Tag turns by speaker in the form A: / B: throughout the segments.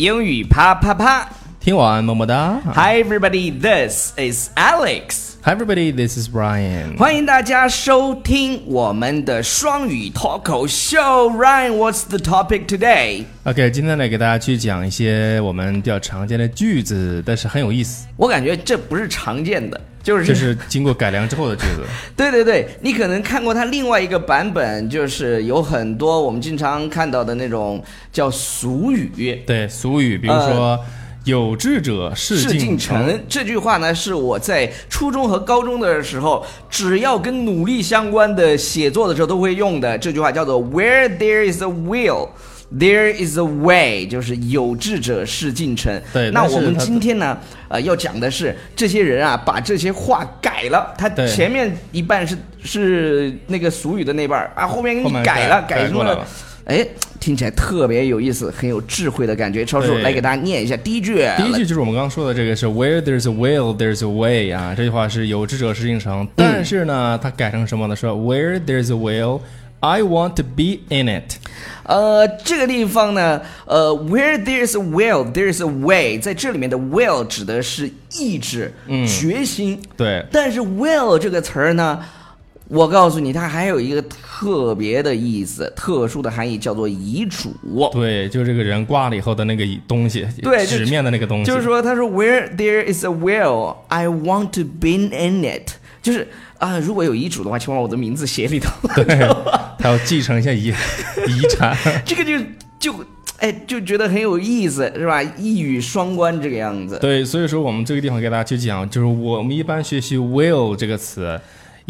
A: 英语啪啪啪。
B: 听完么么哒。
A: Hi everybody, this is Alex。
B: Hi everybody, this is Brian。
A: 欢迎大家收听我们的双语脱口秀。Ryan, what's the topic today?
B: OK，今天呢，给大家去讲一些我们比较常见的句子，但是很有意思，
A: 我感觉这不是常见的，就是
B: 这是经过改良之后的句子。
A: 对对对，你可能看过它另外一个版本，就是有很多我们经常看到的那种叫俗语。
B: 对，俗语，比如说“有志者事
A: 事竟
B: 竟
A: 成这句话呢，是我在初中和高中的时候，只要跟努力相关的写作的时候都会用的。这句话叫做 “Where there is a will”。There is a way，就是有志者事竟成。
B: 对
A: 那我们今天呢，呃，要讲的是这些人啊，把这些话改了。他前面一半是是那个俗语的那半儿啊，后面给你改了，
B: 改改过来了。
A: 哎，听起来特别有意思，很有智慧的感觉。超叔来给大家念一下第一句。
B: 第一句就是我们刚刚说的这个是 “Where there's a will, there's a way” 啊，这句话是有志者事竟成。但是呢，它改成什么呢？说 “Where there's a will, I want to be in it”。
A: 呃，这个地方呢，呃，where there's a will, there's a way，在这里面的 will 指的是意志、决心。
B: 对，
A: 但是 will 这个词儿呢，我告诉你，它还有一个特别的意思，特殊的含义，叫做遗嘱。
B: 对，就是这个人挂了以后的那个东西，
A: 对
B: 纸面的那个东西，
A: 就是说，他说 Where there is a will, I want to be in it。就是啊、如果有遗嘱的话，请把我的名字写里头。
B: 对，他要继承一下遗遗产。
A: 这个就就哎就觉得很有意思，是吧？一语双关这个样子。
B: 对，所以说我们这个地方给大家去讲，就是我们一般学习 will 这个词。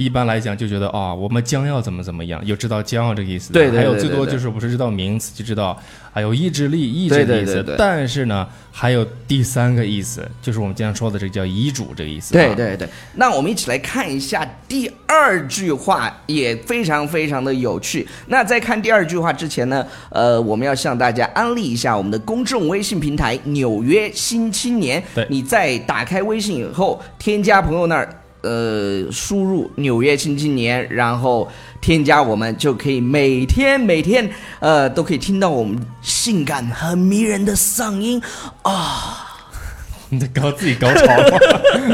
B: 一般来讲就觉得啊、我们将要怎么怎么样，有知道将要这个意思的。
A: 对对对
B: 还有最多就是不是知道名词，就知道还有意志力、意志的意思。
A: 对对对对
B: 但是呢，还有第三个意思，就是我们经常说的这个叫遗嘱这个意思、
A: 对，对对，那我们一起来看一下第二句话，也非常非常的有趣。那在看第二句话之前呢，呃，我们要向大家安利一下我们的公众微信平台《纽约新青年》。
B: 对
A: 你在打开微信以后，添加朋友那儿。呃，输入“纽约新青年”，然后添加我们，就可以每天每天，呃，都可以听到我们性感很迷人的嗓音啊
B: 你在高自己高潮吗？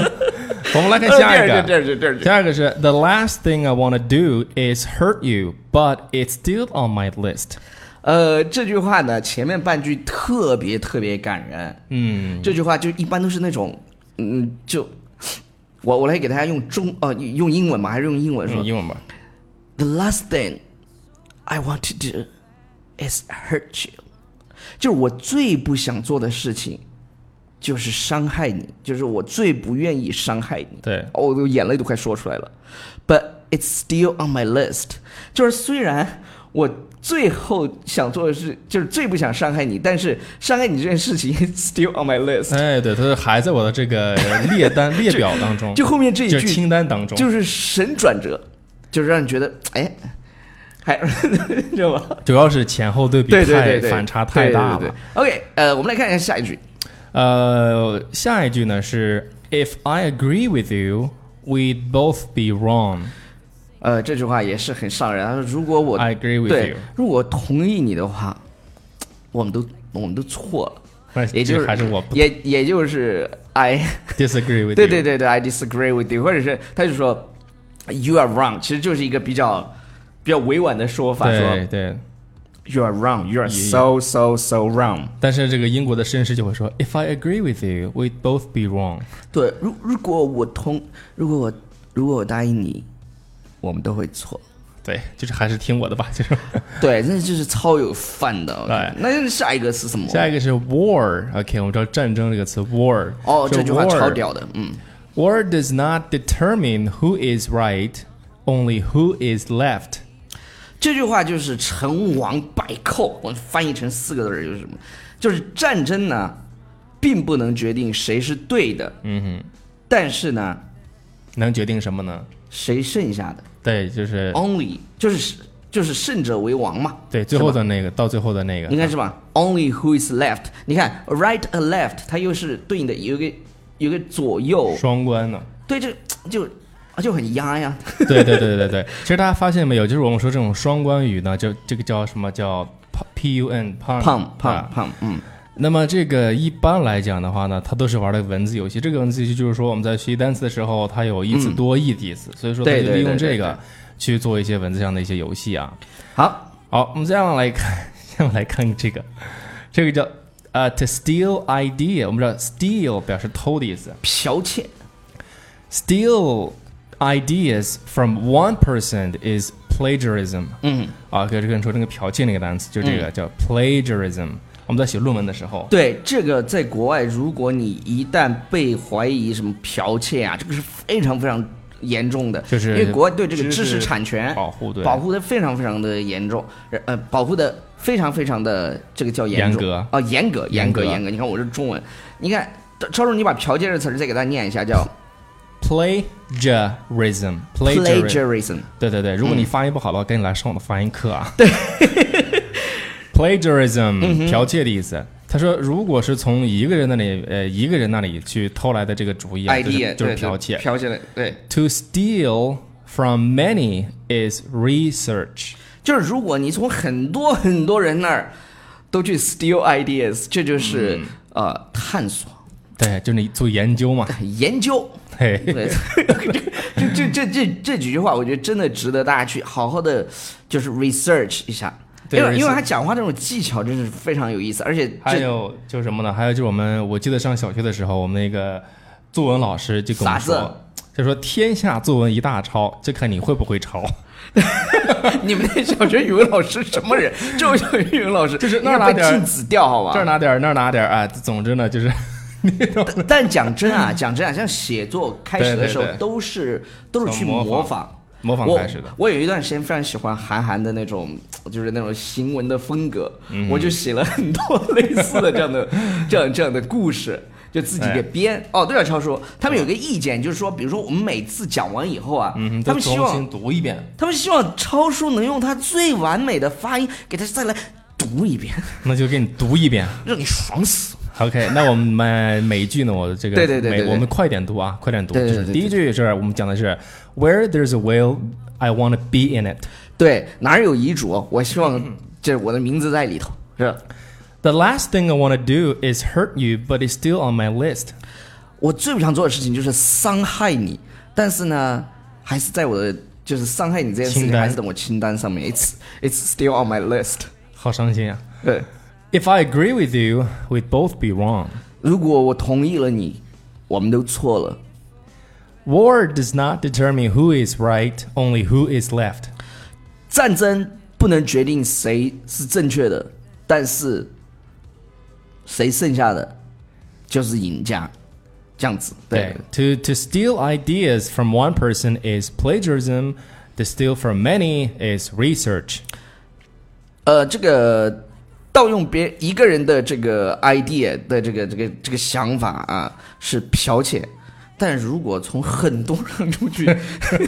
B: 我们来看下一
A: 呃
B: 个。
A: 第二
B: 个是 The last thing I want to do is hurt you, but it's still on my list。
A: 呃，这句话呢，前面半句特别特别感人。
B: 嗯，
A: 这句话就一般都是那种，嗯，就我我来给大家用中呃用英文嘛，还是用英文说、
B: 用英文吧。
A: The last thing I want to do is hurt you，就是我最不想做的事情，就是伤害你，就是我最不愿意伤害你。
B: 对
A: 哦，我都眼泪都快说出来了。But it's still on my list，就是虽然我最后想做的是，就是最不想伤害你，但是伤害你这件事情 still on my list。
B: 哎，对，它还在我的这个列单列表当中，
A: 就后面这一句
B: 清单当中，
A: 就是神转折，就是让你觉得哎，还 知道吗？
B: 主要是前后对比
A: 对对
B: 太
A: 对对，
B: 反差太大了
A: 对对对。对 OK，呃，我们来看一下下一句。
B: 呃，下一句呢是 If I agree with you, we'd both be wrong。
A: 呃，这句话也是很伤人。他说：“如果我
B: I agree with
A: 对
B: you，
A: 如果我同意你的话，我们都我们都错了。也就是
B: 还是我不
A: 也也就是 I
B: disagree with you。
A: 对对对对，I disagree with you，或者是他就说 You are wrong，其实就是一个比较比较委婉的说法，
B: 对
A: 说
B: 对。
A: You are wrong，You are so so so wrong。
B: 但是这个英国的绅士就会说，If I agree with you, we'd both be wrong。
A: 对，如如果我同，如果我如果我答应你，我们都会错。
B: 对，就是还是听我的吧。就是
A: 对，那就是超有范的。OK
B: 对
A: 那下一个是什么？
B: 下一个是 war，OK，、我们知道战争这个词 war。
A: 哦，这句话超屌的，嗯
B: ，War does not determine who is right, only who is left。
A: 这句话就是成王败寇。我翻译成四个字就是什么？就是战争呢，并不能决定谁是对的，
B: 嗯哼，
A: 但是呢，
B: 能决定什么呢？
A: 谁剩下的
B: 对，就是
A: ，only 就是就是胜者为王嘛。
B: 对最后的那个，到最后的那个
A: 应，该是吧？Only who is left？你看 right a left，它又是对应的有一个有个左右，
B: 双关呢。
A: 对，这就啊就很压呀。
B: 对对对对对，其实大家发现没有，就是我们说这种双关语呢，就这个叫什么叫 p u n pun
A: pun pun，嗯，
B: 那么这个一般来讲的话呢，它都是玩的文字游戏。这个文字游戏就是说我们在学习单词的时候，它有一词多义的意思，所以说它就利用这个去做一些文字上的一些游戏啊。
A: 好，
B: 好，我们这样来看，这样来看这个，这个叫呃，to steal idea。我们知道 steal 表示偷的意思，
A: 剽窃。
B: steal ideas from one person is plagiarism。
A: 嗯，
B: 啊，跟这个人说这个剽窃那个单词，就这个叫 plagiarism。我们在写论文的时候，
A: 对这个，在国外，如果你一旦被怀疑什么剽窃啊，这个是非常非常严重的，
B: 就是
A: 因为国外对这个知识产权
B: 保护对。
A: 保护的非常非常的严重，呃，保护的非常非常的这个叫严
B: 格。
A: 哦，严格严格。
B: 严格。
A: 你看我这中文，你看超叔，你把剽窃这词儿再给大家念一下，叫
B: plagiarism。
A: plagiarism。
B: 对对对，如果你发音不好的话，赶紧来上我的发音课啊。对，plagiarism 剽窃的意思。他说，如果是从一个人那里，呃，一个人那里去偷来的这个主意啊，就是
A: idea
B: 就是剽窃。
A: 剽窃的对
B: ，To steal from many is research。
A: 就是如果你从很多很多人那儿都去 steal ideas，这就是、呃探索、
B: 对，就是你做研究嘛。
A: 研究。
B: 嘿，
A: 对，这这这这这几句话，我觉得真的值得大家去好好的就是 research 一下，
B: 对
A: 因为因为他讲话这种技巧真是非常有意思，而且
B: 还有就是什么呢？还有就是我们，我记得上小学的时候，我们那个作文老师就跟我们说，就说天下作文一大抄，就看你会不会抄。
A: 你们那小学语文老师什么人？这种小学语文老师
B: 就是那儿拿点儿
A: 禁止掉，好吧？
B: 这儿拿点，那儿拿点儿，啊，总之呢，就是
A: 但讲真啊，讲真啊，像写作开始的时候都是都是去
B: 模仿。模仿开始的。
A: 我有一段时间非常喜欢韩寒的那种，就是那种行文的风格，
B: 嗯
A: 我就写了很多类似的这样的 这样这样的故事，就自己给编。哦，对了，超叔，他们有个意见，就是说，比如说我们每次讲完以后啊，
B: 嗯，
A: 他们希望
B: 新读一遍。
A: 他们希望超叔能用他最完美的发音给他再来读一遍，
B: 那就给你读一遍。
A: 让你爽死。
B: OK，那我们每每一句呢，我这个
A: 对对对
B: 我们快点读啊，快点读。就是第一句是我们讲的是 Where there's a will, I want to be in it。
A: 对，哪儿有遗嘱，我希望这我的名字在里头，是吧。
B: The last thing I want to do is hurt you, but it's still on my list。
A: 我最不想做的事情就是伤害你，但是呢，还是在我的就是伤害你这件事情，还是在我清单上面。It's it's still on my list。
B: 好伤心啊
A: 对，
B: ！If I agree with you, we'd both be wrong.
A: 如果我同意了你，我们都错了。
B: War does not determine who is right, only who is left.
A: 战争不能决定谁是正确的，但是谁剩下的就是赢家，这样子。对，
B: To to steal ideas from one person is plagiarism. To steal from many is research.
A: 呃，这个 盗用别一个人的这个 idea 的这个这个这个想法啊，是剽窃。但如果从很多人中去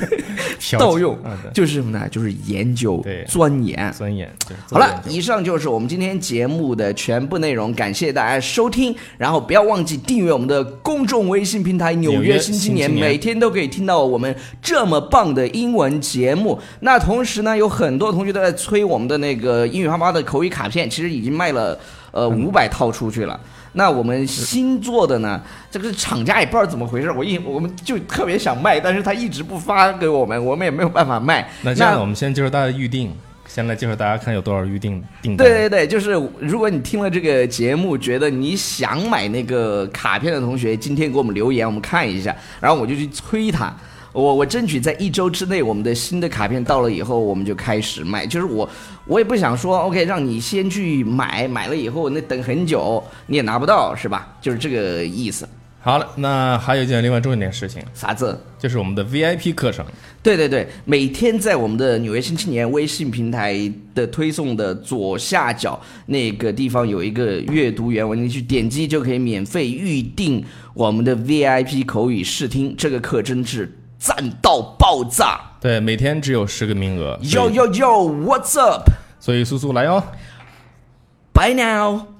A: 盗用就是什么呢？就是研究
B: 对、
A: 钻研。
B: 钻研。
A: 好了，以上就是我们今天节目的全部内容，感谢大家收听，然后不要忘记订阅我们的公众微信平台《纽
B: 纽约
A: 约新青年每天都可以听到我们这么棒的英文节目。那同时呢，有很多同学都在催我们的那个英语哈巴的口语卡片，其实已经卖了呃五百套出去了。那我们新做的呢，这个厂家也不知道怎么回事，我一我们就特别想卖，但是他一直不发给我们，我们也没有办法卖。
B: 那这样，我们先接受大家预定，先来介绍大家看有多少预定订单。
A: 对对对，就是如果你听了这个节目，觉得你想买那个卡片的同学，今天给我们留言，我们看一下，然后我就去催他。我我争取在一周之内，我们的新的卡片到了以后，我们就开始卖。就是我我也不想说，OK，让你先去买，买了以后那等很久你也拿不到，是吧？就是这个意思。
B: 好了，那还有一件另外重要点事情，
A: 啥子？
B: 就是我们的 VIP 课程。
A: 对对对，每天在我们的纽约新青年微信平台的推送的左下角那个地方有一个阅读原文，你去点击就可以免费预定我们的 VIP 口语试听。这个课真是赞到爆炸
B: 对，每天只有十个名额。所
A: ！Yo yo yo，What's up？Bye
B: 所以苏苏来哦。
C: Bye now。